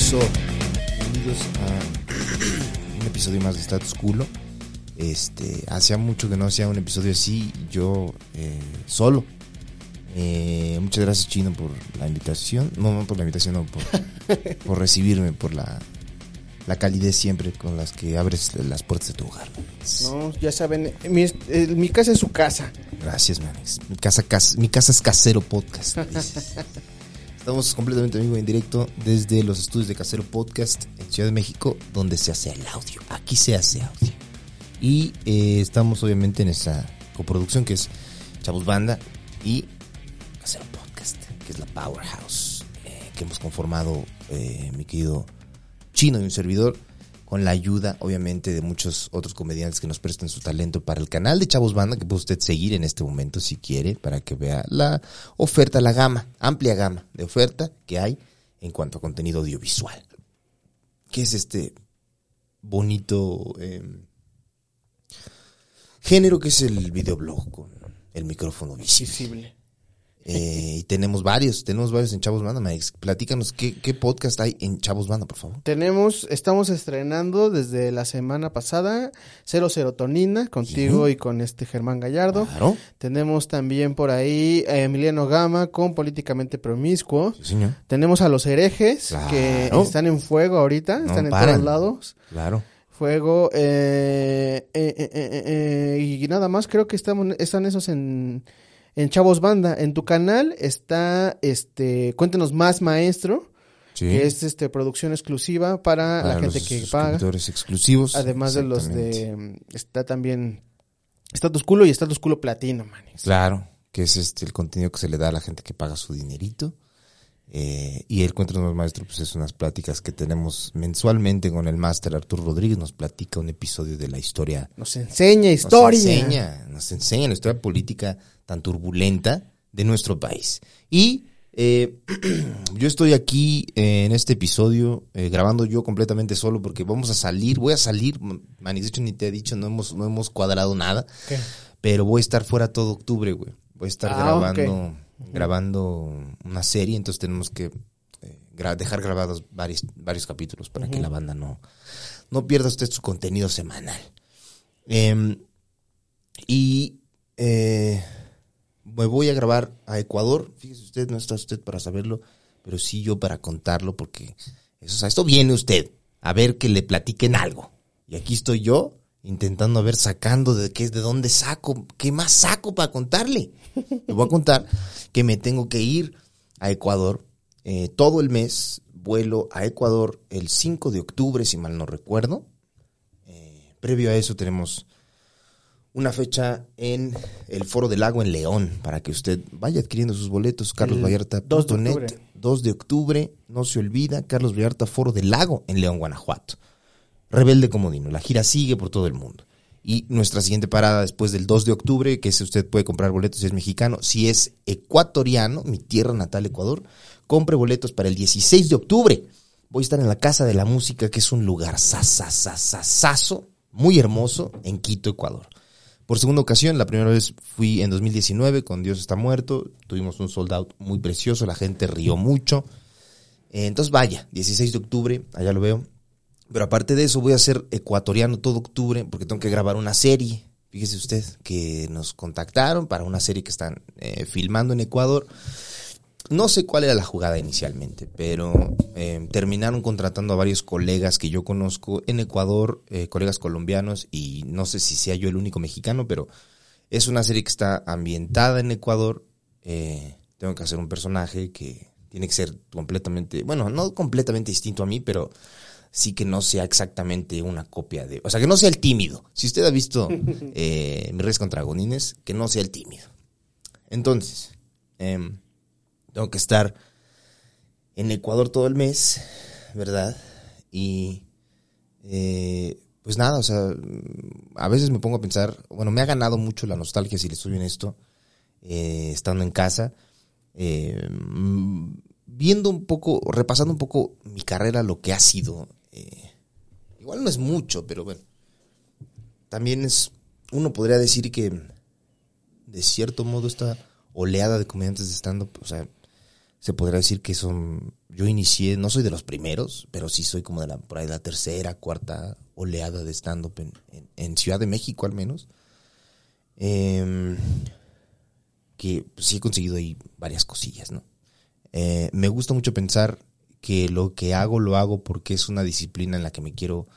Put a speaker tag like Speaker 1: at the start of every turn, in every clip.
Speaker 1: Eso, bienvenidos a un episodio más de Status Culo. Este, hacía mucho que no hacía un episodio así, yo eh, solo. Eh, muchas gracias Chino por la invitación, no, no por la invitación, no, por, por recibirme, por la, la calidez siempre con las que abres las puertas de tu hogar.
Speaker 2: No, ya saben, mi, eh, mi casa es su casa.
Speaker 1: Gracias, Manex. Mi casa, cas- mi casa es Casero Podcast. dices. Estamos completamente en en directo desde los estudios de Casero Podcast en Ciudad de México, donde se hace el audio. Aquí se hace audio. Y eh, estamos obviamente en esa coproducción que es Chavos Banda y Casero Podcast, que es la Powerhouse eh, que hemos conformado eh, mi querido Chino y un servidor con la ayuda, obviamente, de muchos otros comediantes que nos prestan su talento para el canal de Chavos Banda, que puede usted seguir en este momento si quiere, para que vea la oferta, la gama, amplia gama de oferta que hay en cuanto a contenido audiovisual. ¿Qué es este bonito eh, género que es el videoblog con el micrófono visible?
Speaker 2: Visible.
Speaker 1: Eh, y tenemos varios, tenemos varios en Chavos Banda. Max. Platícanos qué, qué podcast hay en Chavos Banda, por favor.
Speaker 2: Tenemos, estamos estrenando desde la semana pasada Cero Serotonina contigo y con este Germán Gallardo.
Speaker 1: Claro.
Speaker 2: Tenemos también por ahí a Emiliano Gama con Políticamente Promiscuo.
Speaker 1: Sí, señor.
Speaker 2: Tenemos a los herejes que están en fuego ahorita,
Speaker 1: No
Speaker 2: están en
Speaker 1: paran.
Speaker 2: todos lados.
Speaker 1: Claro.
Speaker 2: Fuego eh, eh, eh, eh, eh, y nada más creo que estamos, están esos en, en Chavos Banda. En tu canal está este Cuéntanos más maestro,
Speaker 1: Sí.
Speaker 2: que es este producción exclusiva para,
Speaker 1: Para
Speaker 2: la gente
Speaker 1: los
Speaker 2: que paga.
Speaker 1: exclusivos.
Speaker 2: Además de los de está también Status Culo y Status Culo Platino, manes.
Speaker 1: Claro, que es este el contenido que se le da a la gente que paga su dinerito. Eh, y el Cuento más Maestro, pues es unas pláticas que tenemos mensualmente con el máster Arturo Rodríguez. Nos platica un episodio de la historia.
Speaker 2: Nos enseña historia.
Speaker 1: Nos enseña, nos enseña la historia política tan turbulenta de nuestro país. Y eh, yo estoy aquí eh, en este episodio grabando yo completamente solo porque vamos a salir, voy a salir, Manis, de hecho ni te he dicho, no hemos, no hemos cuadrado nada,
Speaker 2: ¿Qué?
Speaker 1: pero voy a estar fuera todo octubre, güey. Voy a estar
Speaker 2: Ah,
Speaker 1: grabando, grabando una serie, entonces tenemos que eh, gra- dejar grabados varios, varios capítulos para que la banda no, no pierda usted su contenido semanal. Em, y eh, me voy a grabar a Ecuador. Fíjese usted, no está usted para saberlo, pero sí yo para contarlo, porque eso, o sea, esto viene usted a ver que le platiquen algo. Y aquí estoy yo intentando ver sacando de qué de dónde saco, qué más saco para contarle. Le voy a contar que me tengo que ir a Ecuador eh, todo el mes. Vuelo a Ecuador el 5 de octubre, si mal no recuerdo. Eh, previo a eso tenemos una fecha en el Foro del Lago en León para que usted vaya adquiriendo sus boletos. Carlos
Speaker 2: El
Speaker 1: Vallarta
Speaker 2: 2 de octubre.
Speaker 1: 2 de octubre, no se olvida, Carlos Vallarta Foro del Lago en León, Guanajuato. Rebelde Comodino, la gira sigue por todo el mundo. Y nuestra siguiente parada después del 2 de octubre, que si usted puede comprar boletos si es mexicano, si es ecuatoriano, mi tierra natal Ecuador, compre boletos para el 16 de octubre voy a estar en la Casa de la Música, que es un lugar sasasasasazo, muy hermoso, en Quito, Ecuador. Por segunda ocasión, la primera vez fui en 2019 con Dios está muerto, tuvimos un sold out muy precioso, la gente rió mucho. Eh, entonces vaya, 16 de octubre, allá lo veo. Pero aparte de eso, voy a ser ecuatoriano todo octubre porque tengo que grabar una serie. Fíjese usted que nos contactaron para una serie que están eh, filmando en Ecuador. No sé cuál era la jugada inicialmente, pero eh, terminaron contratando a varios colegas que yo conozco en Ecuador, eh, colegas colombianos, y no sé si sea yo el único mexicano, pero es una serie que está ambientada en Ecuador. tengo que hacer un personaje que tiene que ser completamente, bueno, no completamente distinto a mí, pero sí que no sea exactamente una copia de. O sea, que no sea el tímido. Si usted ha visto eh, Mis Reyes contra Agonines, que no sea el tímido. Entonces, em, tengo que estar en Ecuador todo el mes, ¿verdad? Y. Eh, pues nada, o sea, a veces me pongo a pensar, bueno, me ha ganado mucho la nostalgia, si le estoy en esto, eh, estando en casa. Eh, viendo un poco, repasando un poco mi carrera, lo que ha sido eh, igual no es mucho, pero bueno. También es, uno podría decir que de cierto modo esta oleada de comediantes de stand-up, o sea, se podría decir que son, yo inicié, no soy de los primeros, pero sí soy como de la, por ahí la tercera, cuarta oleada de stand-up en, Ciudad de México al menos. Em, que sí he conseguido ahí varias cosillas, ¿no? Eh, me gusta mucho pensar que lo que hago lo hago porque es una disciplina en la que me quiero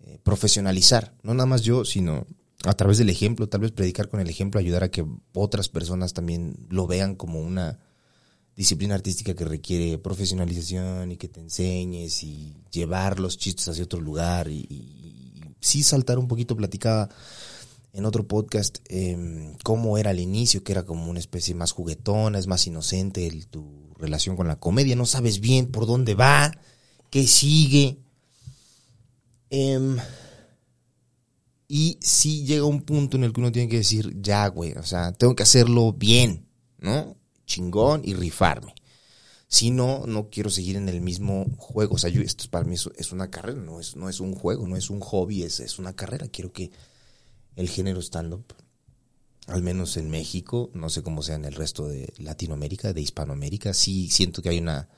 Speaker 1: eh, profesionalizar. No nada más yo, sino a través del ejemplo, tal vez predicar con el ejemplo, ayudar a que otras personas también lo vean como una disciplina artística que requiere profesionalización y que te enseñes y llevar los chistes hacia otro lugar y, sí saltar un poquito, platicaba en otro podcast eh, cómo era al inicio, que era como una especie más juguetona, es más inocente tu relación con la comedia, no sabes bien por dónde va, qué sigue. Em, y sí llega un punto en el que uno tiene que decir, ya, güey, o sea, tengo que hacerlo bien, ¿no? Chingón y rifarme. Si no, no quiero seguir en el mismo juego. O sea, yo, esto para mí es, una carrera, no es, no es un juego, no es un hobby, es, es una carrera. Quiero que el género stand-up al menos en México, no sé cómo sea en el resto de Latinoamérica, de Hispanoamérica, sí siento que hay una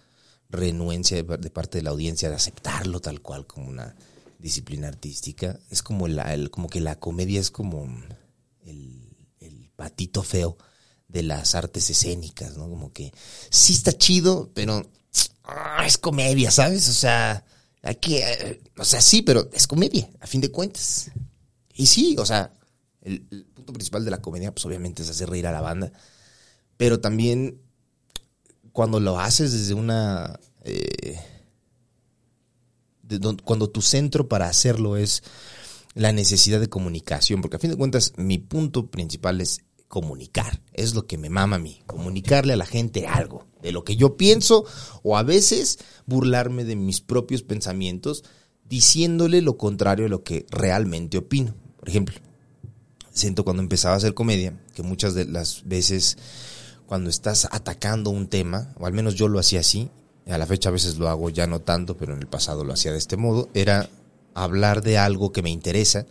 Speaker 1: renuencia de, parte de la audiencia de aceptarlo tal cual como una disciplina artística. Es como, el, como que la comedia es como el, patito feo de las artes escénicas, ¿no? Como que sí está chido, pero ah, es comedia, ¿sabes? O sea, hay que, eh, o sea, sí, pero es comedia, a fin de cuentas. Y sí, o sea, el, punto principal de la comedia, pues obviamente es hacer reír a la banda, pero también cuando lo haces desde una... Eh, cuando tu centro para hacerlo es la necesidad de comunicación, porque a fin de cuentas mi punto principal es comunicar, es lo que me mama a mí, comunicarle a la gente algo, de lo que yo pienso o a veces burlarme de mis propios pensamientos diciéndole lo contrario a lo que realmente opino. Por ejemplo, siento cuando empezaba a hacer comedia, que muchas de las veces cuando estás atacando un tema, o al menos yo lo hacía así, a la fecha a veces lo hago ya no tanto, pero en el pasado lo hacía de este modo, era hablar de algo que me interesa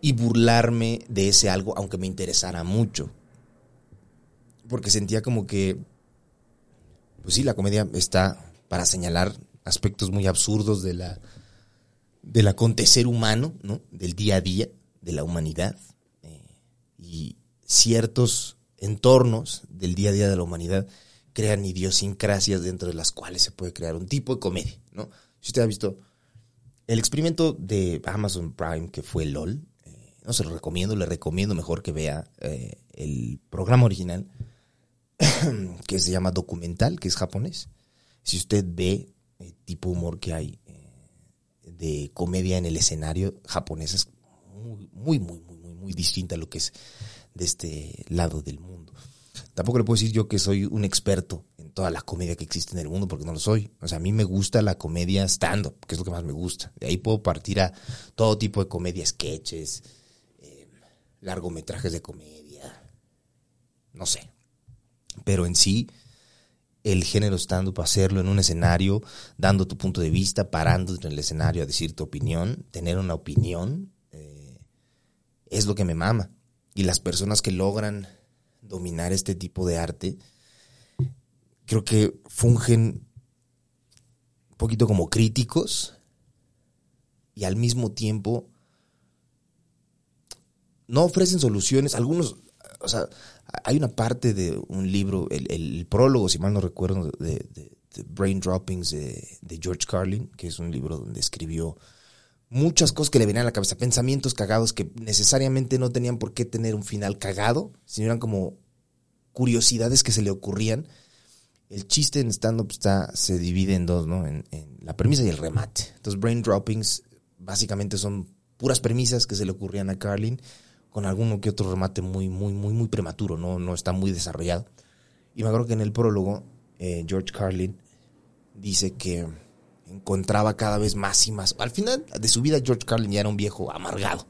Speaker 1: y burlarme de ese algo aunque me interesara mucho. Porque sentía como que, pues sí, la comedia está para señalar aspectos muy absurdos de la, del acontecer humano, ¿no? Del día a día, de la humanidad y ciertos entornos del día a día de la humanidad crean idiosincrasias dentro de las cuales se puede crear un tipo de comedia, ¿no? Si usted ha visto el experimento de Amazon Prime que fue LOL, eh, no se lo recomiendo, le recomiendo mejor que vea eh, el programa original que se llama documental, que es japonés. Si usted ve el tipo humor que hay eh, de comedia en el escenario japonés es muy, muy, muy, muy muy distinta a lo que es de este lado del mundo. Tampoco le puedo decir yo que soy un experto en toda la comedia que existe en el mundo, porque no lo soy. O sea, a mí me gusta la comedia stand-up, que es lo que más me gusta. De ahí puedo partir a todo tipo de comedia, sketches, eh, largometrajes de comedia, no sé. Pero en sí, el género stand-up, hacerlo en un escenario, dando tu punto de vista, parando en el escenario a decir tu opinión, tener una opinión, eh, es lo que me mama. Y las personas que logran dominar este tipo de arte, creo que fungen un poquito como críticos y al mismo tiempo no ofrecen soluciones. Algunos, o sea, hay una parte de un libro, el, prólogo, si mal no recuerdo, de, Brain Droppings de, de, George Carlin, que es un libro donde escribió muchas cosas que le venían a la cabeza, pensamientos cagados que necesariamente no tenían por qué tener un final cagado, sino eran como curiosidades que se le ocurrían. El chiste en stand-up está, se divide en dos, ¿no? En, en, la premisa y el remate. Entonces, Brain Droppings básicamente son puras premisas que se le ocurrían a Carlin con alguno que otro remate muy, muy, muy, muy prematuro, no, no está muy desarrollado. Y me acuerdo que en el prólogo, eh, George Carlin dice que encontraba cada vez más y más. Al final de su vida, George Carlin ya era un viejo amargado,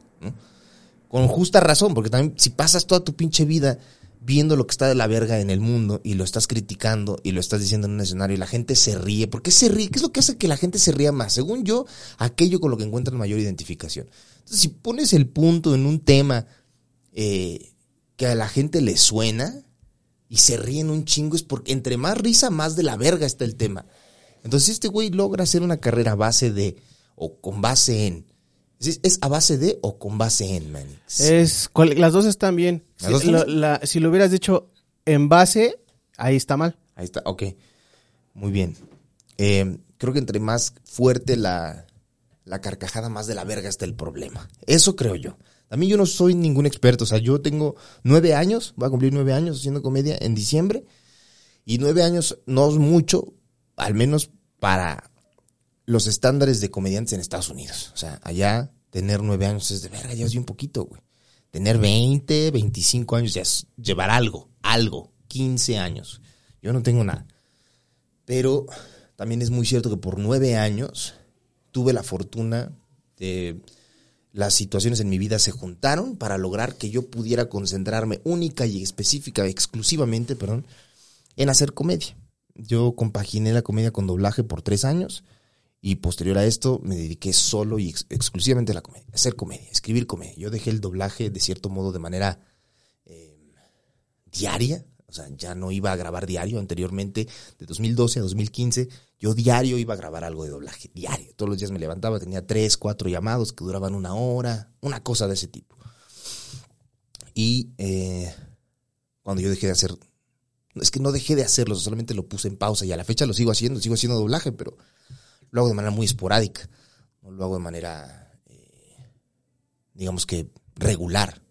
Speaker 1: Con justa razón, porque también si pasas toda tu pinche vida viendo lo que está de la verga en el mundo y lo estás criticando y lo estás diciendo en un escenario y la gente se ríe. ¿Por qué se ríe? ¿Qué es lo que hace que la gente se ría más? Según yo, aquello con lo que encuentran mayor identificación. Entonces, si pones el punto en un tema eh, que a la gente le suena y se ríen un chingo, es porque entre más risa, más de la verga está el tema. Entonces, este güey logra hacer una carrera a base de, o con base en, ¿Es, a base de o con base en, Manix?
Speaker 2: Es, las dos están bien. Si, lo hubieras dicho en base, ahí está mal.
Speaker 1: Ahí está, ok. Muy bien. Eh, creo que entre más fuerte la, la carcajada, más de la verga está el problema. Eso creo yo. A mí yo no soy ningún experto. O sea, yo tengo nueve años, voy a cumplir nueve años haciendo comedia en diciembre. Y nueve años no es mucho, al menos para los estándares de comediantes en Estados Unidos. O sea, allá tener nueve años es de verga, ya es un poquito, güey. Tener 20, 25 años ya es llevar algo, algo, 15 años. Yo no tengo nada. Pero también es muy cierto que por nueve años tuve la fortuna de las situaciones en mi vida se juntaron para lograr que yo pudiera concentrarme única y específica, exclusivamente, perdón, en hacer comedia. Yo compaginé la comedia con doblaje por tres años y posterior a esto me dediqué solo y exclusivamente a la comedia, a hacer comedia, escribir comedia. Yo dejé el doblaje de cierto modo de manera eh, diaria, o sea, ya no iba a grabar diario. Anteriormente, de 2012 a 2015, yo diario iba a grabar algo de doblaje, diario. Todos los días me levantaba, tenía tres, cuatro llamados que duraban una hora, una cosa de ese tipo. Y eh, cuando yo dejé de hacer, es que no dejé de hacerlo, solamente lo puse en pausa y a la fecha lo sigo haciendo, sigo haciendo doblaje, pero lo hago de manera muy esporádica, no lo hago de manera, eh, digamos que regular,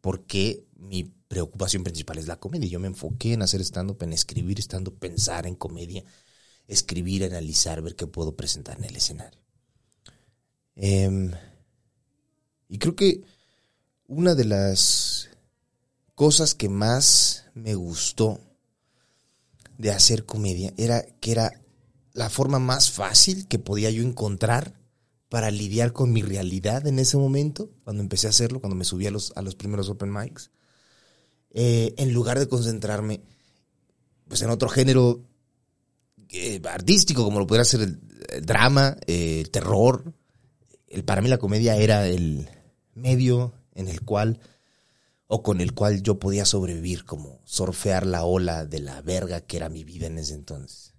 Speaker 1: porque mi preocupación principal es la comedia. Yo me enfoqué en hacer stand-up, en escribir stand pensar en comedia, escribir, analizar, ver qué puedo presentar en el escenario. Em, y creo que una de las cosas que más me gustó de hacer comedia era que era la forma más fácil que podía yo encontrar para lidiar con mi realidad en ese momento, cuando empecé a hacerlo, cuando me subí a los, a los primeros open mics, eh, en lugar de concentrarme pues, en otro género eh, artístico, como lo pudiera ser el, drama, eh, el terror. El, para mí la comedia era el medio en el cual o con el cual yo podía sobrevivir, como surfear la ola de la verga que era mi vida en ese entonces.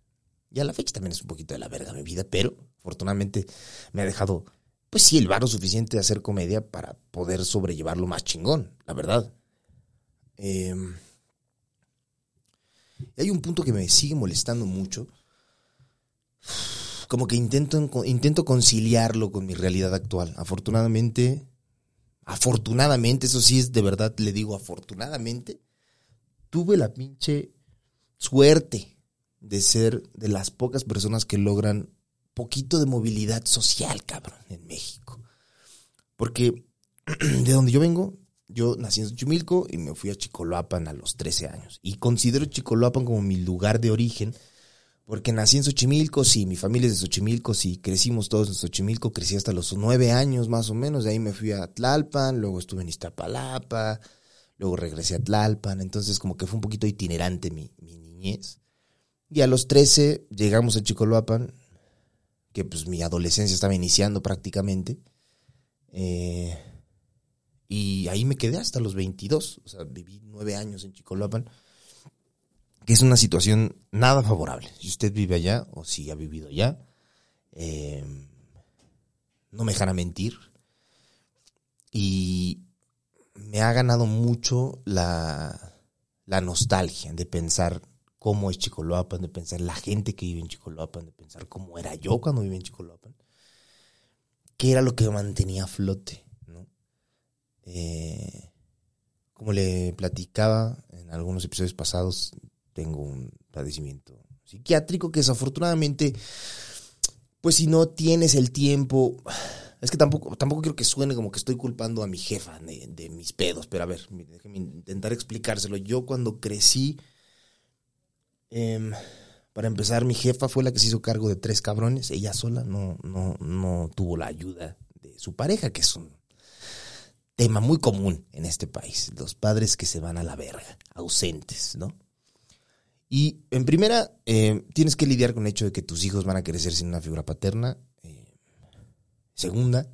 Speaker 1: Y a la fecha también es un poquito de la verga mi vida, pero afortunadamente me ha dejado, pues sí, el varo suficiente de hacer comedia para poder sobrellevarlo más chingón, la verdad. Em, hay un punto que me sigue molestando mucho. Como que intento, intento conciliarlo con mi realidad actual. Afortunadamente, afortunadamente, eso sí es de verdad, le digo afortunadamente, tuve la pinche suerte de ser de las pocas personas que logran poquito de movilidad social, cabrón, en México. Porque de donde yo vengo, yo nací en Xochimilco y me fui a Chicoloapan a los 13 años. Y considero Chicoloapan como mi lugar de origen, porque nací en Xochimilco, sí, mi familia es de Xochimilco, sí, crecimos todos en Xochimilco, crecí hasta los 9 años más o menos, de ahí me fui a Tlalpan, luego estuve en Iztapalapa, luego regresé a Tlalpan, entonces como que fue un poquito itinerante mi, mi niñez. Y a los 13 llegamos a Chicoloapan, que pues mi adolescencia estaba iniciando prácticamente. Eh, y ahí me quedé hasta los 22. O sea, viví nueve años en Chicoloapan, que es una situación nada favorable. Si usted vive allá o si ha vivido allá, eh, no me dejará mentir. Y me ha ganado mucho la, la nostalgia de pensar cómo es Chicoloapan, de pensar la gente que vive en Chicoloapan, de pensar cómo era yo cuando vivía en Chicoloapan, qué era lo que mantenía a flote. Eh, como le platicaba en algunos episodios pasados, tengo un padecimiento psiquiátrico que desafortunadamente, pues si no tienes el tiempo, es que tampoco, tampoco quiero que suene como que estoy culpando a mi jefa de, mis pedos, pero a ver, déjeme intentar explicárselo. Yo cuando crecí, Em, para empezar, mi jefa fue la que se hizo cargo de tres cabrones. Ella sola no, no, no tuvo la ayuda de su pareja, que es un tema muy común en este país. Los padres que se van a la verga, ausentes, ¿no? Y en primera, em, tienes que lidiar con el hecho de que tus hijos van a crecer sin una figura paterna. Em, segunda,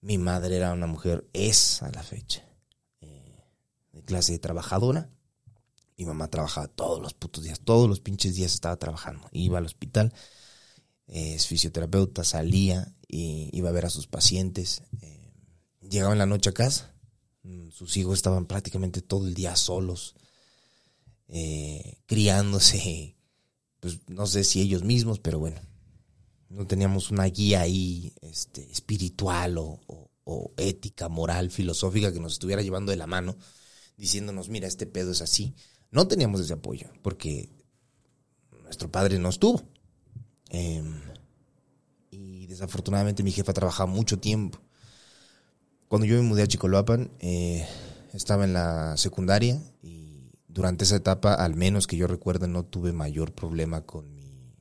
Speaker 1: mi madre era una mujer, es a la fecha, eh, de clase trabajadora mi mamá trabajaba todos los putos días, todos los pinches días estaba trabajando. Iba al hospital, es fisioterapeuta, salía, y iba a ver a sus pacientes. Eh, llegaba en la noche a casa, mm, sus hijos estaban prácticamente todo el día solos, eh, criándose, pues no sé si ellos mismos, pero bueno, no teníamos una guía ahí este, espiritual o, o ética, moral, filosófica que nos estuviera llevando de la mano, diciéndonos, mira, este pedo es así no teníamos ese apoyo porque nuestro padre no estuvo. Em, y desafortunadamente mi jefa trabajaba mucho tiempo. Cuando yo me mudé a Chicoloapan, eh, estaba en la secundaria y durante esa etapa, al menos que yo recuerde, no tuve mayor problema con mi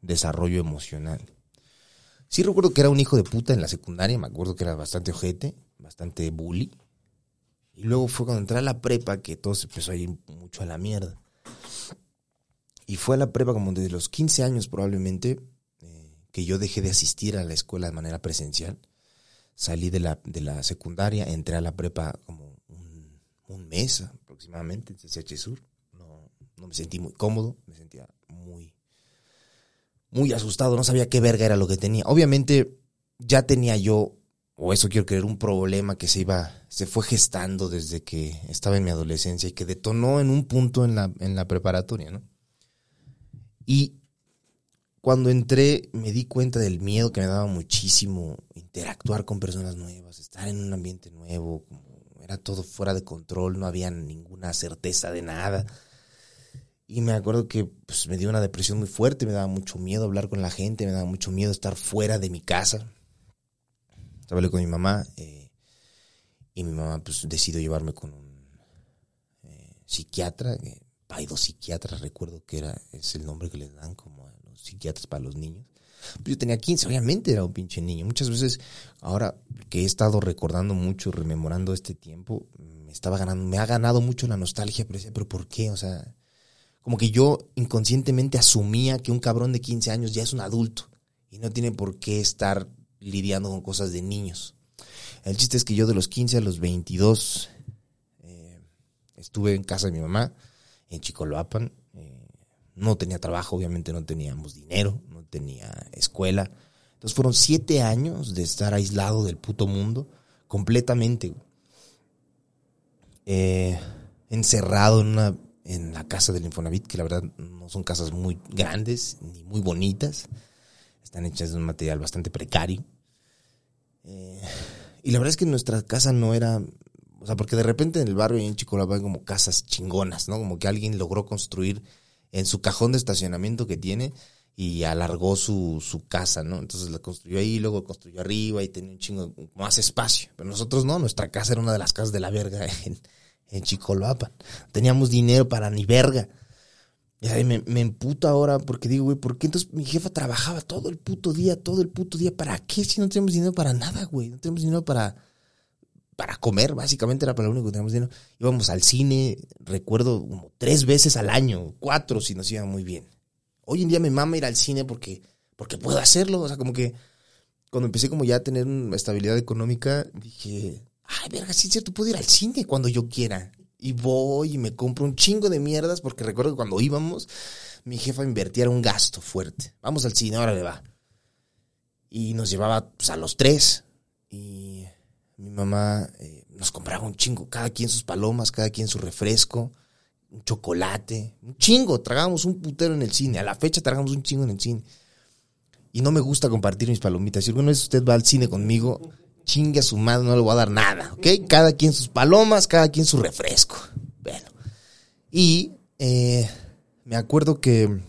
Speaker 1: desarrollo emocional. Sí recuerdo que era un hijo de puta en la secundaria, me acuerdo que era bastante ojete, bastante bully. Y luego fue cuando entré a la prepa que todo se empezó a ir mucho a la mierda. Y fue a la prepa como desde los 15 años probablemente eh, que yo dejé de asistir a la escuela de manera presencial. Salí de la, de la secundaria, entré a la prepa como un, mes aproximadamente en CCH Sur. No, no me sentí muy cómodo, me sentía muy, muy asustado, no sabía qué verga era lo que tenía. Obviamente ya tenía yo o eso quiero creer, un problema que se iba, se fue gestando desde que estaba en mi adolescencia y que detonó en un punto en la, en la preparatoria, ¿no? Y cuando entré me di cuenta del miedo que me daba muchísimo interactuar con personas nuevas, estar en un ambiente nuevo, como era todo fuera de control, no había ninguna certeza de nada. Y me acuerdo que pues, me dio una depresión muy fuerte, me daba mucho miedo hablar con la gente, me daba mucho miedo estar fuera de mi casa, hablé con mi mamá eh, y mi mamá pues decidió llevarme con un eh, psiquiatra, eh, psiquiatra, recuerdo que era, es el nombre que les dan como psiquiatras para los niños. Pues yo tenía 15, obviamente era un pinche niño. Muchas veces, ahora que he estado recordando mucho, rememorando este tiempo, me estaba ganando, me ha ganado mucho la nostalgia, pero decía, pero ¿por qué? O sea, como que yo inconscientemente asumía que un cabrón de 15 años ya es un adulto y no tiene por qué estar lidiando con cosas de niños. El chiste es que yo de los 15 a los 22 eh, estuve en casa de mi mamá, en Chicoloapan. No tenía trabajo, obviamente no teníamos dinero, no tenía escuela. Entonces fueron siete años de estar aislado del puto mundo, completamente. Eh, encerrado en, una, en la casa del Infonavit, que la verdad no son casas muy grandes ni muy bonitas. Están hechas de un material bastante precario. Eh, y la verdad es que nuestra casa no era, o sea, porque de repente en el barrio y en Chicolapa hay como casas chingonas, ¿no? Como que alguien logró construir en su cajón de estacionamiento que tiene y alargó su, su casa, ¿no? Entonces la construyó ahí, luego construyó arriba y tenía un chingo más espacio. Pero nosotros no, nuestra casa era una de las casas de la verga en, en Teníamos dinero para ni verga. Y me, me emputa ahora porque digo, güey, ¿por qué entonces mi jefa trabajaba todo el puto día, todo el puto día? ¿Para qué si no tenemos dinero para nada, güey? No tenemos dinero para, para comer, básicamente era para lo único que teníamos dinero. Íbamos al cine, recuerdo, como tres veces al año, cuatro si nos iba muy bien. Hoy en día me mama ir al cine porque, porque puedo hacerlo, o sea, como que cuando empecé como ya a tener una estabilidad económica, dije, ay, verga, sí es cierto, puedo ir al cine cuando yo quiera. Y voy y me compro un chingo de mierdas porque recuerdo que cuando íbamos, mi jefa invertía un gasto fuerte. Vamos al cine, ahora le va. Y nos llevaba pues, a los tres. Y mi mamá eh, nos compraba un chingo, cada quien sus palomas, cada quien su refresco, un chocolate, un chingo. Tragábamos un putero en el cine. A la fecha tragamos un chingo en el cine. Y no me gusta compartir mis palomitas. Si alguna vez usted va al cine conmigo, chingue a su madre, no le voy a dar nada, ¿ok? Cada quien sus palomas, cada quien su refresco. Bueno. Y eh, me acuerdo que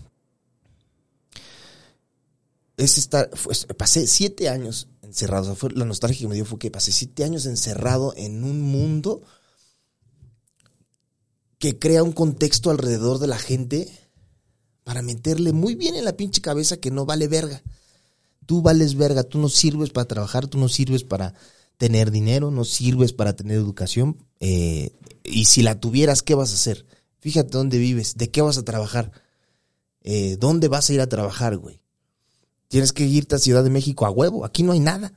Speaker 1: es estar, pasé siete años encerrado. fue, la nostalgia que me dio fue que pasé siete años encerrado en un mundo que crea un contexto alrededor de la gente para meterle muy bien en la pinche cabeza que no vale verga. Tú vales verga, tú no sirves para trabajar, tú no sirves para tener dinero, no sirves para tener educación. Eh, y si la tuvieras, ¿qué vas a hacer? Fíjate dónde vives, de qué vas a trabajar, eh, dónde vas a ir a trabajar, güey. Tienes que irte a Ciudad de México a huevo, aquí no hay nada.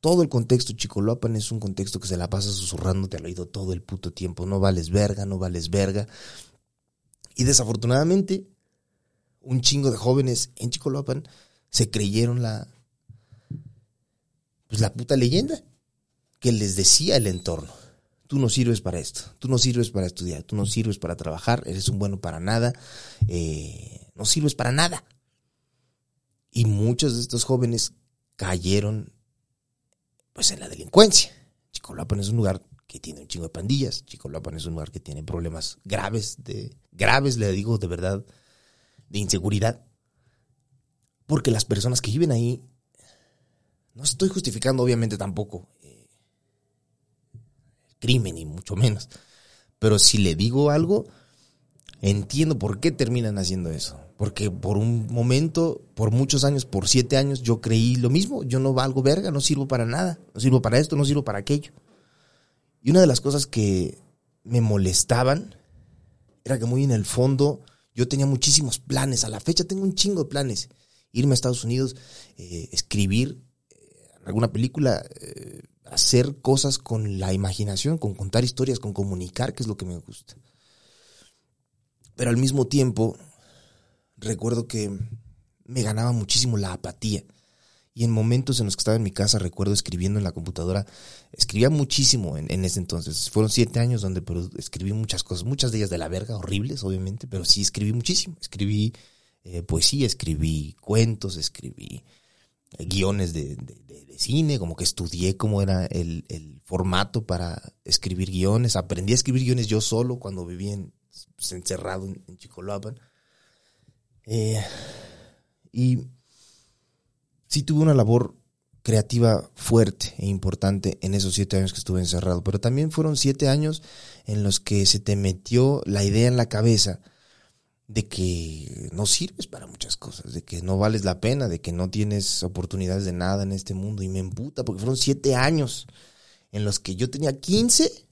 Speaker 1: Todo el contexto Chicoloapan es un contexto que se la pasa susurrándote al oído todo el puto tiempo. No vales verga, no vales verga. Y desafortunadamente, un chingo de jóvenes en Chicoloapan se creyeron la, pues la puta leyenda que les decía el entorno. Tú no sirves para esto, tú no sirves para estudiar, tú no sirves para trabajar, eres un bueno para nada, eh, no sirves para nada. Y muchos de estos jóvenes cayeron pues en la delincuencia. Chicolapan es un lugar que tiene un chingo de pandillas, Chicolapan es un lugar que tiene problemas graves de graves, le digo de verdad, de inseguridad porque las personas que viven ahí, no estoy justificando obviamente tampoco eh, crimen y mucho menos, pero si le digo algo, entiendo por qué terminan haciendo eso. Porque por un momento, por muchos años, por siete años, yo creí lo mismo. Yo no valgo verga, no sirvo para nada. No sirvo para esto, no sirvo para aquello. Y una de las cosas que me molestaban era que muy en el fondo yo tenía muchísimos planes. A la fecha tengo un chingo de planes irme a Estados Unidos, eh, escribir eh, alguna película, eh, hacer cosas con la imaginación, con contar historias, con comunicar, que es lo que me gusta. Pero al mismo tiempo, recuerdo que me ganaba muchísimo la apatía. Y en momentos en los que estaba en mi casa, recuerdo escribiendo en la computadora, escribía muchísimo en, en ese entonces. Fueron siete años donde escribí muchas cosas, muchas de ellas de la verga, horribles, obviamente, pero sí escribí muchísimo. Escribí eh, poesía, escribí cuentos, escribí eh, guiones de, cine, como que estudié cómo era el, formato para escribir guiones, aprendí a escribir guiones yo solo cuando vivía pues, encerrado en, en eh, y sí tuve una labor creativa fuerte e importante en esos siete años que estuve encerrado, pero también fueron siete años en los que se te metió la idea en la cabeza de que no sirves para muchas cosas, de que no vales la pena, de que no tienes oportunidades de nada en este mundo. Y me emputa porque fueron siete años en los que yo tenía 15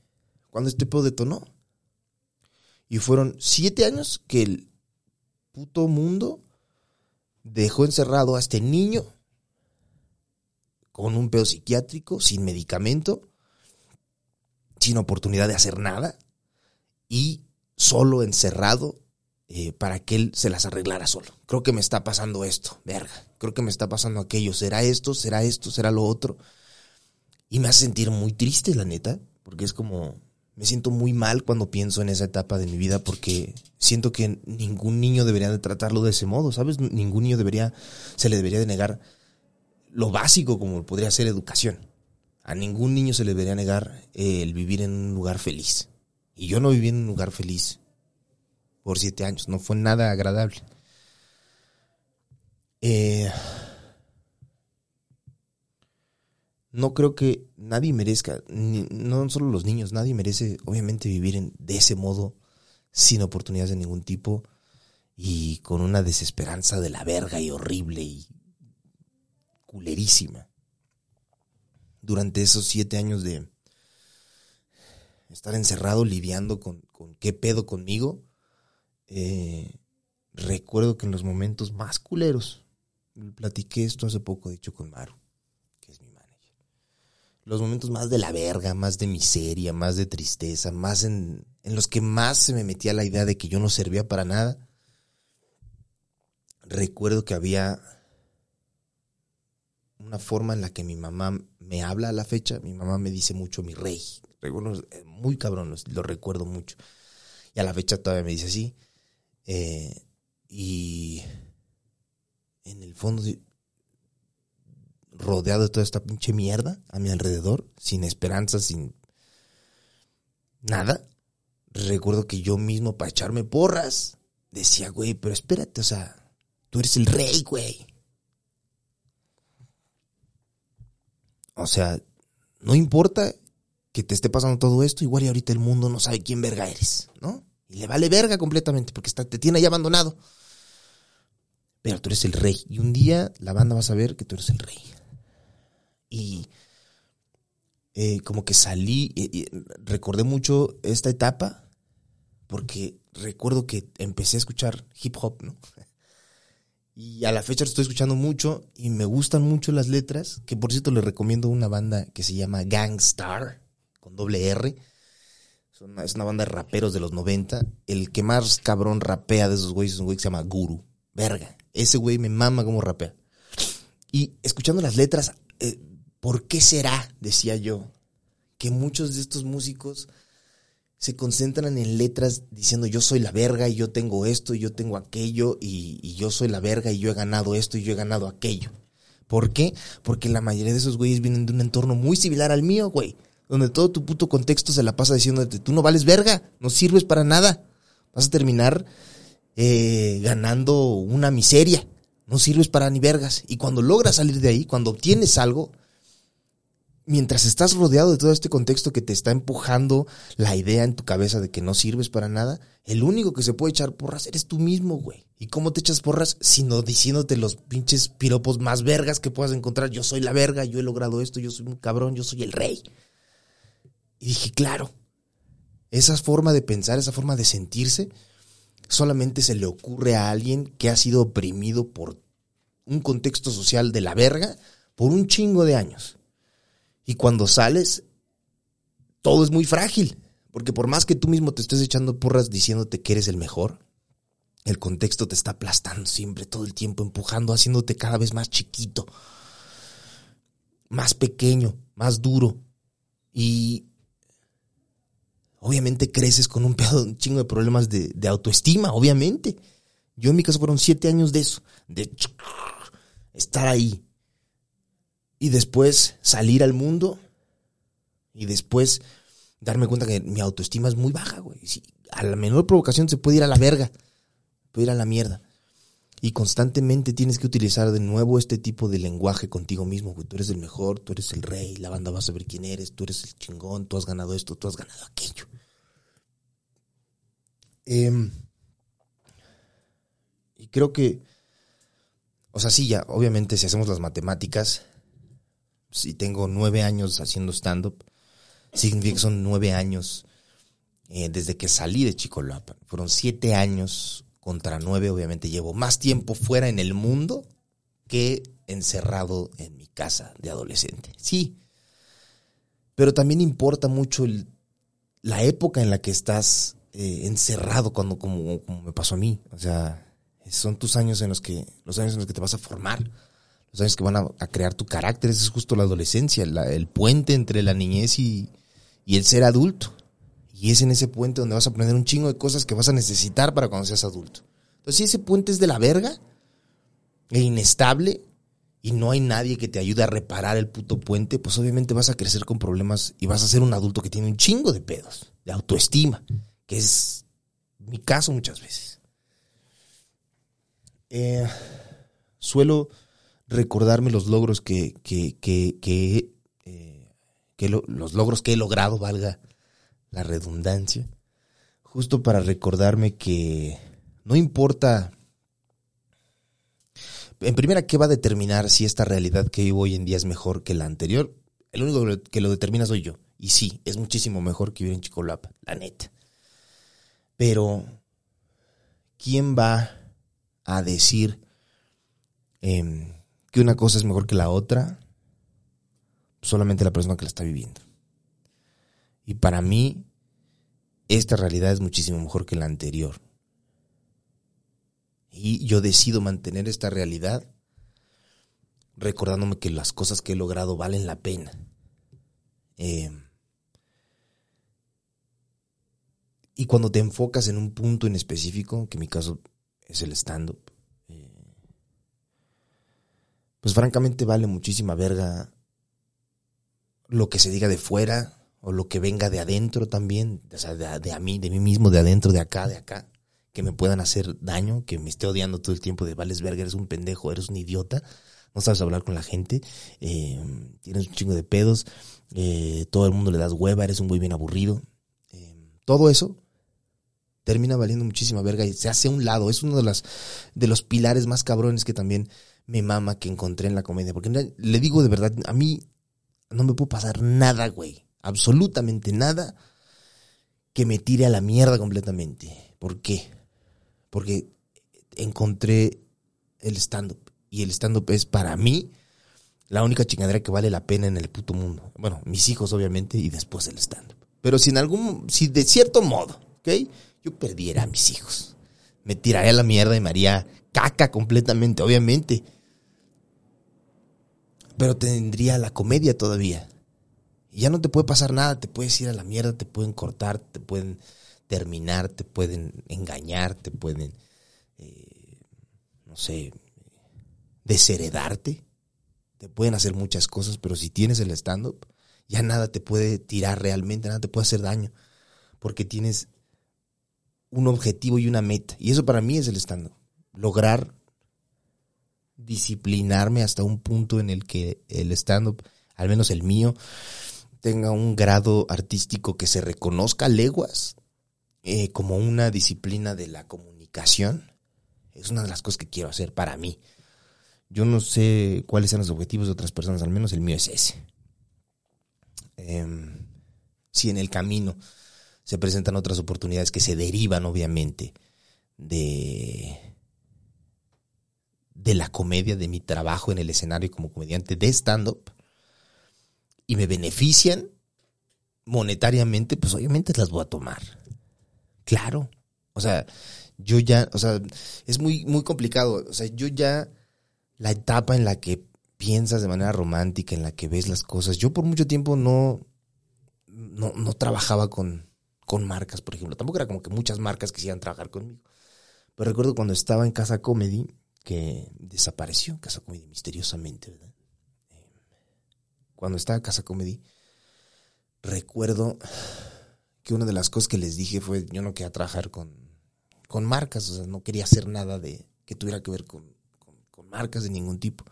Speaker 1: cuando este pedo detonó. Y fueron siete años que el puto mundo dejó encerrado a este niño con un pedo psiquiátrico, sin medicamento, sin oportunidad de hacer nada y solo encerrado eh, para que él se las arreglara solo. Creo que me está pasando esto, verga. Creo que me está pasando aquello. ¿Será esto? ¿Será esto? ¿Será lo otro? Y me hace sentir muy triste, la neta, porque es como, me siento muy mal cuando pienso en esa etapa de mi vida porque siento que ningún niño debería de tratarlo de ese modo, ¿sabes? Ningún niño debería, se le debería de negar lo básico como podría ser educación. A ningún niño se le debería negar el vivir en un lugar feliz. Y yo no viví en un lugar feliz por siete años. No fue nada agradable. Eh, no creo que nadie merezca, no solo los niños, nadie merece obviamente vivir en, de ese modo sin oportunidades de ningún tipo y con una desesperanza de la verga y horrible y culerísima. Durante esos siete años de, estar encerrado lidiando con, con qué pedo conmigo, eh, recuerdo que en los momentos más culeros, platiqué esto hace poco, dicho con Maru, que es mi manager, los momentos más de la verga, más de miseria, más de tristeza, más en, en los que más se me metía la idea de que yo no servía para nada, recuerdo que había una forma en la que mi mamá me habla a la fecha. Mi mamá me dice mucho mi rey. Muy cabrón, lo recuerdo mucho. Y a la fecha todavía me dice así. Eh, y en el fondo, rodeado de toda esta pinche mierda a mi alrededor, sin esperanza, sin nada. Recuerdo que yo mismo, para echarme porras, decía, güey, pero espérate, o sea, tú eres el rey, güey. O sea, no importa que te esté pasando todo esto, igual y ahorita el mundo no sabe quién verga eres, ¿no? Y le vale verga completamente porque está, te tiene ahí abandonado. Pero tú eres el rey. Y un día la banda va a saber que tú eres el rey. Y eh, como que salí, recordé mucho esta etapa porque recuerdo que empecé a escuchar hip hop, ¿no? Y a la fecha lo estoy escuchando mucho y me gustan mucho las letras, que por cierto les recomiendo una banda que se llama Gangstar, con doble R. Es una, es una banda de raperos de los 90. El que más cabrón rapea de esos güeyes es un güey que se llama Guru. Verga. Ese güey me mama como rapea. Y escuchando las letras, eh, ¿por qué será, decía yo, que muchos de estos músicos se concentran en letras diciendo yo soy la verga y yo tengo esto y yo tengo aquello y, yo soy la verga y yo he ganado esto y yo he ganado aquello. ¿Por qué? Porque la mayoría de esos güeyes vienen de un entorno muy similar al mío, güey. Donde todo tu puto contexto se la pasa diciéndote, tú no vales verga, no sirves para nada. Vas a terminar eh, ganando una miseria. No sirves para ni vergas. Y cuando logras salir de ahí, cuando obtienes algo, mientras estás rodeado de todo este contexto que te está empujando la idea en tu cabeza de que no sirves para nada, el único que se puede echar porras eres tú mismo, güey. ¿Y cómo te echas porras? Sino diciéndote los pinches piropos más vergas que puedas encontrar. Yo soy la verga, yo he logrado esto, yo soy un cabrón, yo soy el rey. Y dije, claro, esa forma de pensar, esa forma de sentirse, solamente se le ocurre a alguien que ha sido oprimido por un contexto social de la verga por un chingo de años. Y cuando sales, todo es muy frágil. Porque por más que tú mismo te estés echando porras diciéndote que eres el mejor, el contexto te está aplastando siempre, todo el tiempo, empujando, haciéndote cada vez más chiquito, más pequeño, más duro. Y obviamente creces con un pedo, chingo de problemas de, de, autoestima, obviamente. Yo en mi caso fueron siete años de eso, de estar ahí, y después salir al mundo y después darme cuenta que mi autoestima es muy baja, güey. a la menor provocación se puede ir a la verga, puede ir a la mierda. Y constantemente tienes que utilizar de nuevo este tipo de lenguaje contigo mismo, güey. Tú eres el mejor, tú eres el rey, la banda va a saber quién eres, tú eres el chingón, tú has ganado esto, tú has ganado aquello. Em, y creo que, o sea, sí, ya, obviamente si hacemos las matemáticas, si tengo nueve años haciendo stand-up, significa que son nueve años eh, desde que salí de Chicolapa. Fueron siete años contra nueve, obviamente llevo más tiempo fuera en el mundo que encerrado en mi casa de adolescente. Sí, pero también importa mucho la época en la que estás eh, encerrado cuando como, como me pasó a mí. O sea, son tus años en los que los años en los que te vas a formar los años que van a, crear tu carácter, esa es justo la adolescencia, el puente entre la niñez y, el ser adulto. Y es en ese puente donde vas a aprender un chingo de cosas que vas a necesitar para cuando seas adulto. Entonces, si ese puente es de la verga e inestable y no hay nadie que te ayude a reparar el puto puente, pues obviamente vas a crecer con problemas y vas a ser un adulto que tiene un chingo de pedos, de autoestima, que es mi caso muchas veces. Eh, suelo recordarme los logros que, que, que, que, eh, los logros que he logrado, valga la redundancia, justo para recordarme que no importa, en primera, ¿qué va a determinar si esta realidad que vivo hoy en día es mejor que la anterior? El único que lo determina soy yo. Y sí, es muchísimo mejor que vivir en Chicolapa, la neta. Pero, ¿quién va a decir em, que una cosa es mejor que la otra? Solamente la persona que la está viviendo. Y para mí, esta realidad es muchísimo mejor que la anterior. Y yo decido mantener esta realidad recordándome que las cosas que he logrado valen la pena. Em, Y cuando te enfocas en un punto en específico, que en mi caso es el stand-up, eh, pues francamente vale muchísima verga lo que se diga de fuera o lo que venga de adentro también, o sea, de, a mí, de mí mismo, de adentro, de acá, de acá, que me puedan hacer daño, que me esté odiando todo el tiempo de vales verga, eres un pendejo, eres un idiota, no sabes hablar con la gente, eh, tienes un chingo de pedos, eh, todo el mundo le das hueva, eres un muy bien aburrido. todo eso termina valiendo muchísima verga y se hace a un lado. Es uno de, las, de los pilares más cabrones que también me mama que encontré en la comedia. Porque le digo de verdad, a mí no me puede pasar nada, güey. Absolutamente nada que me tire a la mierda completamente. ¿Por qué? Porque encontré el stand-up. Y el stand-up es para mí la única chingadera que vale la pena en el puto mundo. Bueno, mis hijos obviamente y después el stand-up. Pero si en algún, si de cierto modo, ¿ok? yo perdiera a mis hijos. Me tiraría a la mierda y me haría caca completamente, obviamente. Pero tendría la comedia todavía. Y ya no te puede pasar nada, te puedes ir a la mierda, te pueden cortar, te pueden terminar, te pueden engañar, te pueden, eh, no sé, desheredarte. Te pueden hacer muchas cosas, pero si tienes el stand-up, ya nada te puede tirar realmente, nada te puede hacer daño. Porque tienes un objetivo y una meta. Y eso para mí es el stand Lograr disciplinarme hasta un punto en el que el stand-up, al menos el mío, tenga un grado artístico que se reconozca leguas eh, como una disciplina de la comunicación. Es una de las cosas que quiero hacer para mí. Yo no sé cuáles son los objetivos de otras personas, al menos el mío es ese. Em, si en el camino se presentan otras oportunidades que se derivan obviamente de, de la comedia, de mi trabajo en el escenario como comediante de stand-up y me benefician monetariamente, pues obviamente las voy a tomar. Claro. O sea, yo ya, o sea, es muy, muy complicado. O sea, yo ya, la etapa en la que piensas de manera romántica, en la que ves las cosas, yo por mucho tiempo no, no, no trabajaba con, con marcas, por ejemplo. Tampoco era como que muchas marcas quisieran trabajar conmigo. Pero recuerdo cuando estaba en Casa Comedy, que desapareció Casa Comedy misteriosamente, ¿verdad? Eh, cuando estaba Casa Comedy, recuerdo que una de las cosas que les dije fue, yo no quería trabajar con, con marcas, o sea, no quería hacer nada de que tuviera que ver con, con marcas de ningún tipo.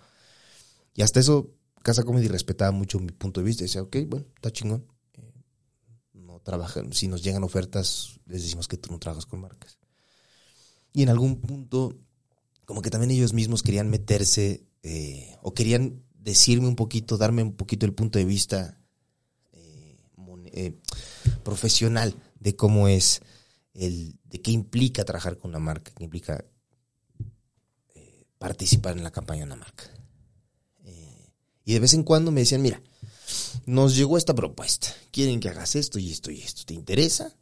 Speaker 1: Y hasta eso, Casa Comedy respetaba mucho mi punto de vista. Decía, ok, bueno, está chingón si nos llegan ofertas, les decimos que tú no trabajas con marcas. Y en algún punto, como que también ellos mismos querían meterse eh, o querían decirme un poquito, darme un poquito el punto de vista eh, eh, profesional de cómo es, el, de qué implica trabajar con una marca, qué implica participar en la campaña de una marca. y de vez en cuando me decían, mira, nos llegó esta propuesta. Quieren que hagas esto y esto y esto. ¿Te interesa?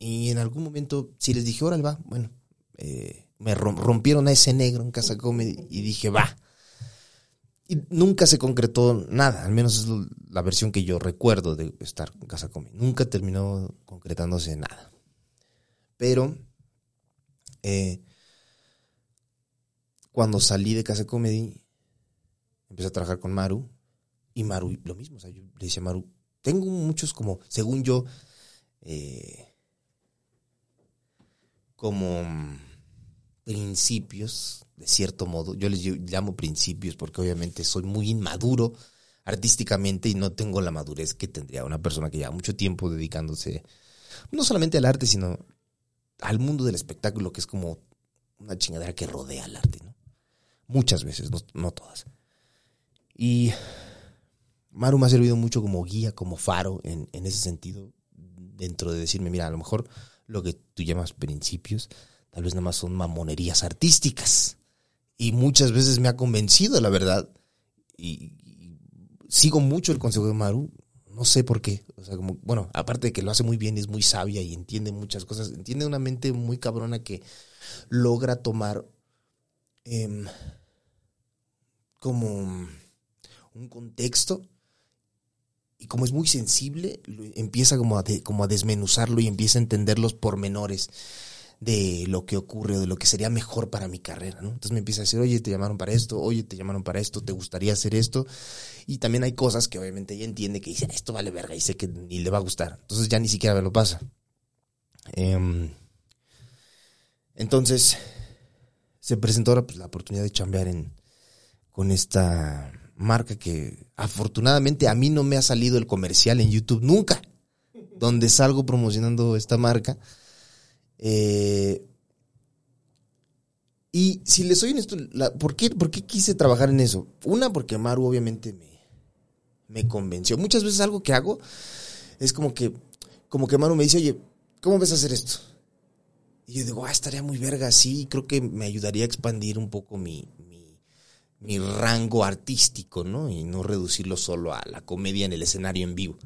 Speaker 1: Y en algún momento, si les dije, órale, va, bueno, eh, me rompieron a ese negro en Casa Comedy y dije, va. Y nunca se concretó nada, al menos es la versión que yo recuerdo de estar en Casa Comedy. Nunca terminó concretándose nada. Pero, eh, cuando salí de Casa Comedy, empecé a trabajar con Maru y Maru, lo mismo, o sea, yo le decía a Maru, tengo muchos como, según yo, eh, como principios, de cierto modo. Yo les llamo principios porque obviamente soy muy inmaduro artísticamente y no tengo la madurez que tendría una persona que lleva mucho tiempo dedicándose no solamente al arte, sino al mundo del espectáculo, que es como una chingadera que rodea al arte, ¿no? Muchas veces, no, no todas. Y Maru me ha servido mucho como guía, como faro en, en ese sentido, dentro de decirme, mira, a lo mejor lo que tú llamas principios, tal vez nada más son mamonerías artísticas. Y muchas veces me ha convencido, la verdad. Y, sigo mucho el consejo de Maru, no sé por qué. O sea, como, bueno, aparte de que lo hace muy bien, es muy sabia y entiende muchas cosas. Entiende una mente muy cabrona que logra tomar em, como un contexto y como es muy sensible, empieza como a, como a desmenuzarlo y empieza a entender los pormenores de lo que ocurre o de lo que sería mejor para mi carrera. Entonces me empieza a decir, oye, te llamaron para esto, oye, te llamaron para esto, te gustaría hacer esto. Y también hay cosas que obviamente ella entiende que dice, esto vale verga y sé que ni le va a gustar. Entonces ya ni siquiera me lo pasa. Em, entonces se presentó ahora pues, la oportunidad de chambear en, con esta marca que afortunadamente a mí no me ha salido el comercial en YouTube nunca, donde salgo promocionando esta marca. Eh, y si les soy honesto, la- ¿por, qué, ¿por qué quise trabajar en eso? Una, porque Maru obviamente me, me convenció. Muchas veces algo que hago es como que, como que Maru me dice, oye, ¿cómo ves a hacer esto? Y yo digo, ah, estaría muy verga, sí, creo que me ayudaría a expandir un poco mi, mi, rango artístico, ¿no? Y no reducirlo solo a la comedia en el escenario en vivo.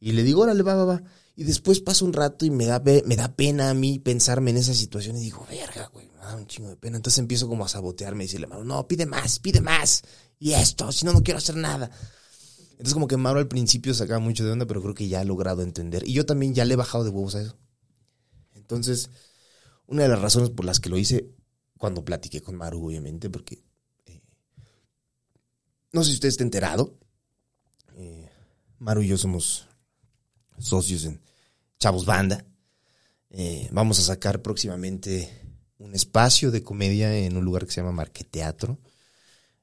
Speaker 1: Y le digo, órale, va, va, va. Y después pasa un rato y me da, me da pena a mí pensarme en esa situación y digo, verga, güey, me da un chingo de pena. Entonces empiezo como a sabotearme y decirle, Mauro, no, pide más, pide más. Y esto, si no, no quiero hacer nada. Entonces como que Mauro al principio sacaba mucho de onda, pero creo que ya ha logrado entender. Y yo también ya le he bajado de huevos a eso. Entonces, una de las razones por las que lo hice, cuando platiqué con Maru, obviamente, porque no sé si usted está enterado, eh, Maru y yo somos socios en Chavos Banda. Eh, vamos a sacar próximamente un espacio de comedia en un lugar que se llama Marqueteatro,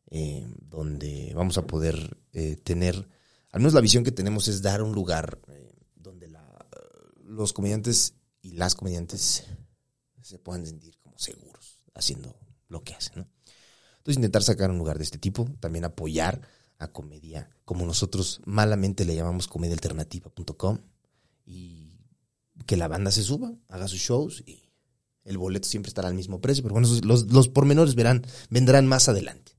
Speaker 1: eh, donde vamos a poder eh, tener, al menos la visión que tenemos es dar un lugar eh, donde los comediantes y las comediantes se puedan sentir como seguros haciendo lo que hacen, ¿no? Entonces intentar sacar un lugar de este tipo, también apoyar a comedia, como nosotros malamente le llamamos comediaalternativa.com y que la banda se suba, haga sus shows y el boleto siempre estará al mismo precio, pero bueno, los, los pormenores verán, vendrán más adelante.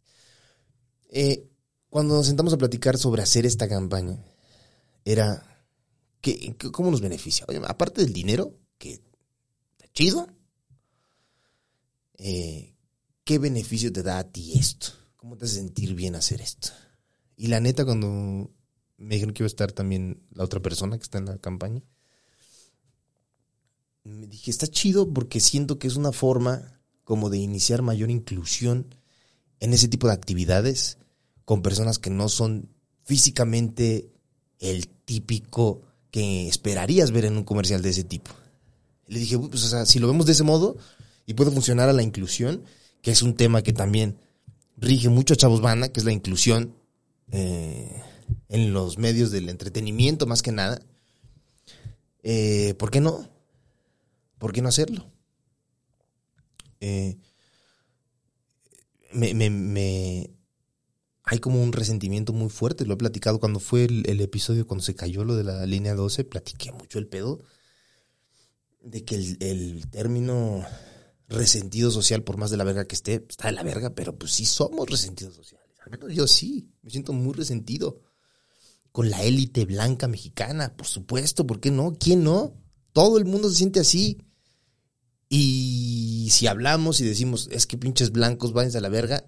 Speaker 1: Eh, cuando nos sentamos a platicar sobre hacer esta campaña, era, ¿qué, qué- ¿cómo nos beneficia? Oye, aparte del dinero, que chido, eh, ¿qué beneficio te da a ti esto? ¿Cómo te hace sentir bien hacer esto? Y la neta, cuando me dijeron que iba a estar también la otra persona que está en la campaña, me dije, está chido porque siento que es una forma como de iniciar mayor inclusión en ese tipo de actividades con personas que no son físicamente el típico que esperarías ver en un comercial de ese tipo. Le dije, pues, o sea, si lo vemos de ese modo y puede funcionar a la inclusión, que es un tema que también rige mucho a Chavos Banda, que es la inclusión eh, en los medios del entretenimiento más que nada, eh, ¿por qué no? ¿Por qué no hacerlo? Eh, me, hay como un resentimiento muy fuerte, lo he platicado cuando fue el, episodio, cuando se cayó lo de la línea 12, platiqué mucho el pedo de que el término resentido social, por más de la verga que esté, está de la verga, pero pues sí somos resentidos sociales. Al menos yo sí, me siento muy resentido. Con la élite blanca mexicana, por supuesto, ¿por qué no? ¿Quién no? Todo el mundo se siente así. Y si hablamos y decimos, es que pinches blancos, váyanse a la verga,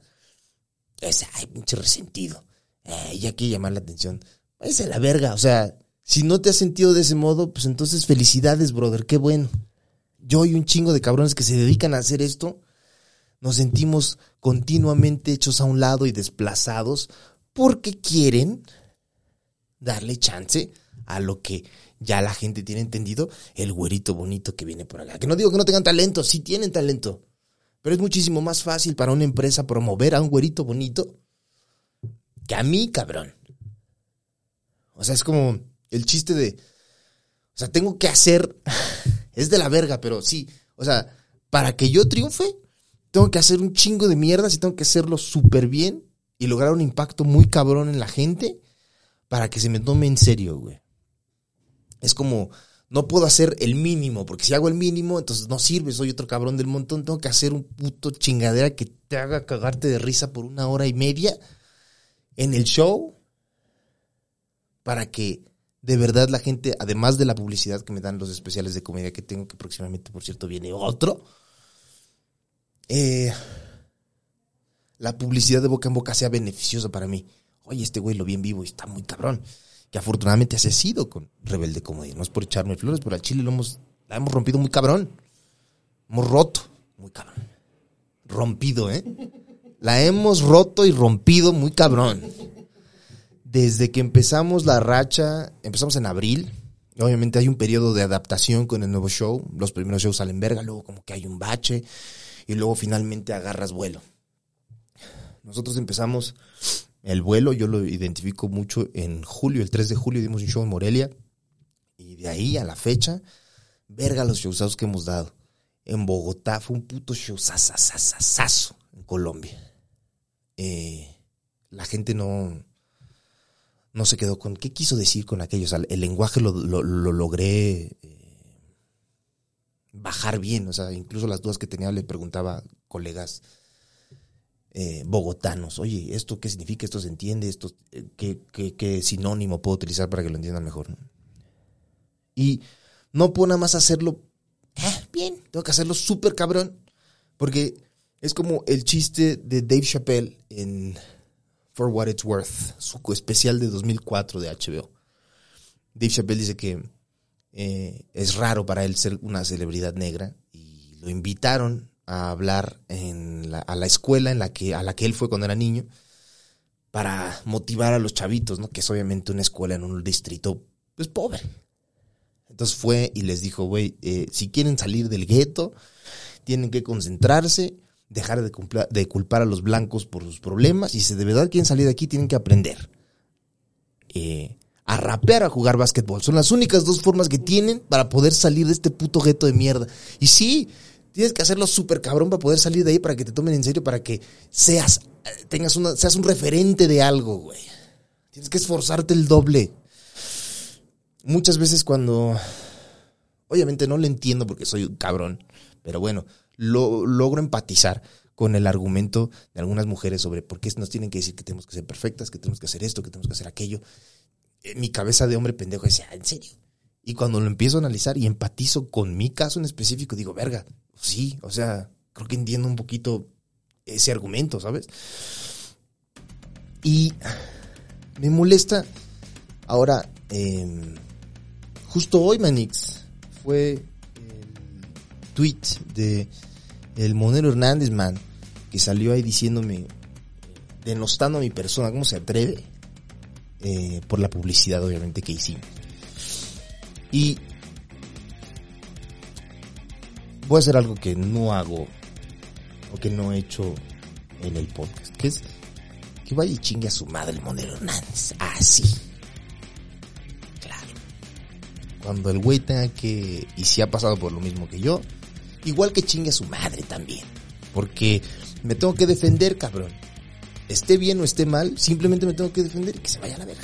Speaker 1: es, ay, pinche resentido. Eh, ya quiere llamar la atención. Váyanse a la verga. O sea, si no te has sentido de ese modo, pues entonces felicidades, brother, qué bueno. Yo y un chingo de cabrones que se dedican a hacer esto, nos sentimos continuamente hechos a un lado y desplazados porque quieren darle chance a lo que ya la gente tiene entendido, el güerito bonito que viene por acá. Que no digo que no tengan talento, sí tienen talento. Pero es muchísimo más fácil para una empresa promover a un güerito bonito que a mí, cabrón. O sea, es como el chiste de. O sea, tengo que hacer. Es de la verga, pero sí. O sea, para que yo triunfe, tengo que hacer un chingo de mierdas y tengo que hacerlo súper bien y lograr un impacto muy cabrón en la gente para que se me tome en serio, güey. Es como, no puedo hacer el mínimo, porque si hago el mínimo, entonces no sirve, soy otro cabrón del montón, tengo que hacer un puto chingadera que te haga cagarte de risa por una hora y media en el show para que de verdad la gente, además de la publicidad que me dan los especiales de comedia que tengo, que próximamente, por cierto, viene otro, eh, la publicidad de boca en boca sea beneficiosa para mí. Oye, este güey lo vi en vivo y está muy cabrón. Que afortunadamente ha sido con Rebelde Comedia. No es por echarme flores, pero al Chile lo hemos, la hemos rompido muy cabrón. Hemos roto, muy cabrón. Rompido, ¿eh? La hemos roto y rompido muy cabrón desde que empezamos la racha, empezamos en abril, obviamente hay un periodo de adaptación con el nuevo show, los primeros shows salen verga, luego como que hay un bache y luego finalmente agarras vuelo. Nosotros empezamos el vuelo, yo lo identifico mucho en julio, el 3 de julio dimos un show en Morelia y de ahí a la fecha, verga los showsados que hemos dado. En Bogotá fue un puto show en Colombia. Eh, la gente no, no se quedó con qué quiso decir con aquello. O sea, el lenguaje lo, lo, logré eh, bajar bien. O sea, incluso las dudas que tenía le preguntaba a colegas eh, bogotanos, oye, ¿esto qué significa? ¿Esto se entiende? ¿Esto eh, qué, qué, sinónimo puedo utilizar para que lo entiendan mejor? Y no puedo nada más hacerlo bien, tengo que hacerlo súper cabrón. Porque es como el chiste de Dave Chappelle en For What It's Worth, su especial de 2004 de HBO. Dave Chappelle dice que eh, es raro para él ser una celebridad negra y lo invitaron a hablar en a la escuela en la que, a la que él fue cuando era niño para motivar a los chavitos, ¿no? que es obviamente una escuela en un distrito pues, pobre. Entonces fue y les dijo, güey, eh, si quieren salir del gueto, tienen que concentrarse dejar de, culpar a los blancos por sus problemas y si de verdad quieren salir de aquí tienen que aprender eh, a rapear, a jugar básquetbol. Son las únicas dos formas que tienen para poder salir de este puto gueto de mierda. Y sí, tienes que hacerlo súper cabrón para poder salir de ahí, para que te tomen en serio, para que seas, tengas una, seas un referente de algo, güey. Tienes que esforzarte el doble. Muchas veces cuando... Obviamente no lo entiendo porque soy un cabrón, pero bueno, lo, logro empatizar con el argumento de algunas mujeres sobre por qué nos tienen que decir que tenemos que ser perfectas, que tenemos que hacer esto, que tenemos que hacer aquello. En mi cabeza de hombre pendejo decía, ¿en serio? Y cuando lo empiezo a analizar y empatizo con mi caso en específico, digo, verga, sí, o sea, creo que entiendo un poquito ese argumento, ¿sabes? Y me molesta ahora, eh, justo hoy, Manix, fue el tweet de el Monero Hernández, man, que salió ahí diciéndome, denostando a mi persona, ¿cómo se atreve? Eh, por la publicidad, obviamente, que hicimos. Y voy a hacer algo que no hago o que no he hecho en el podcast, que es que vaya y chingue a su madre el Monero Hernández. Así. claro. Cuando el güey tenga que, y si ha pasado por lo mismo que yo, igual que chingue a su madre también. Porque me tengo que defender, cabrón. Esté bien o esté mal, simplemente me tengo que defender y que se vaya a la verga.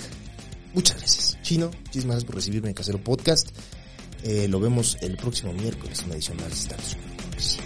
Speaker 1: Muchas gracias. Chino, muchísimas por recibirme en Casero Podcast. Eh, lo vemos el próximo miércoles una edición más de Estados Unidos.